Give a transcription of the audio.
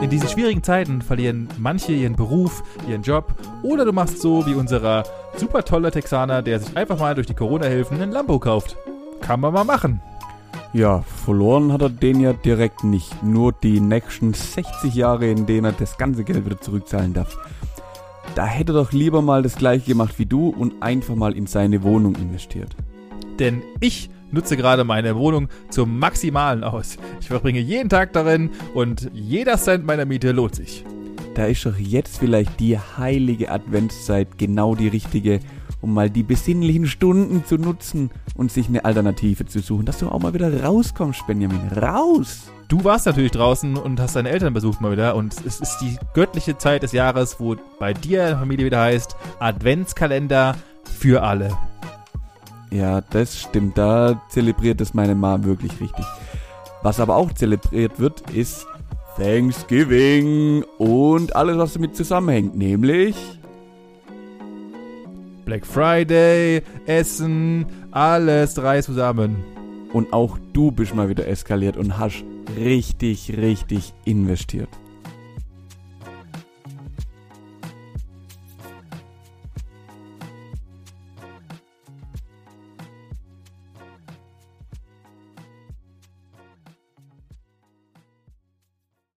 In diesen schwierigen Zeiten verlieren manche ihren Beruf, ihren Job oder du machst so wie unserer super tolle Texaner, der sich einfach mal durch die Corona-Hilfen einen Lambo kauft. Kann man mal machen. Ja, verloren hat er den ja direkt nicht. Nur die nächsten 60 Jahre, in denen er das ganze Geld wieder zurückzahlen darf. Da hätte er doch lieber mal das gleiche gemacht wie du und einfach mal in seine Wohnung investiert. Denn ich nutze gerade meine Wohnung zum Maximalen aus. Ich verbringe jeden Tag darin und jeder Cent meiner Miete lohnt sich. Da ist doch jetzt vielleicht die heilige Adventszeit genau die richtige, um mal die besinnlichen Stunden zu nutzen und sich eine Alternative zu suchen, dass du auch mal wieder rauskommst, Benjamin. Raus! Du warst natürlich draußen und hast deine Eltern besucht mal wieder und es ist die göttliche Zeit des Jahres, wo bei dir in der Familie wieder heißt Adventskalender für alle. Ja, das stimmt. Da zelebriert es meine Mom wirklich richtig. Was aber auch zelebriert wird, ist Thanksgiving und alles, was damit zusammenhängt, nämlich Black Friday, Essen, alles drei zusammen. Und auch du bist mal wieder eskaliert und hast richtig, richtig investiert.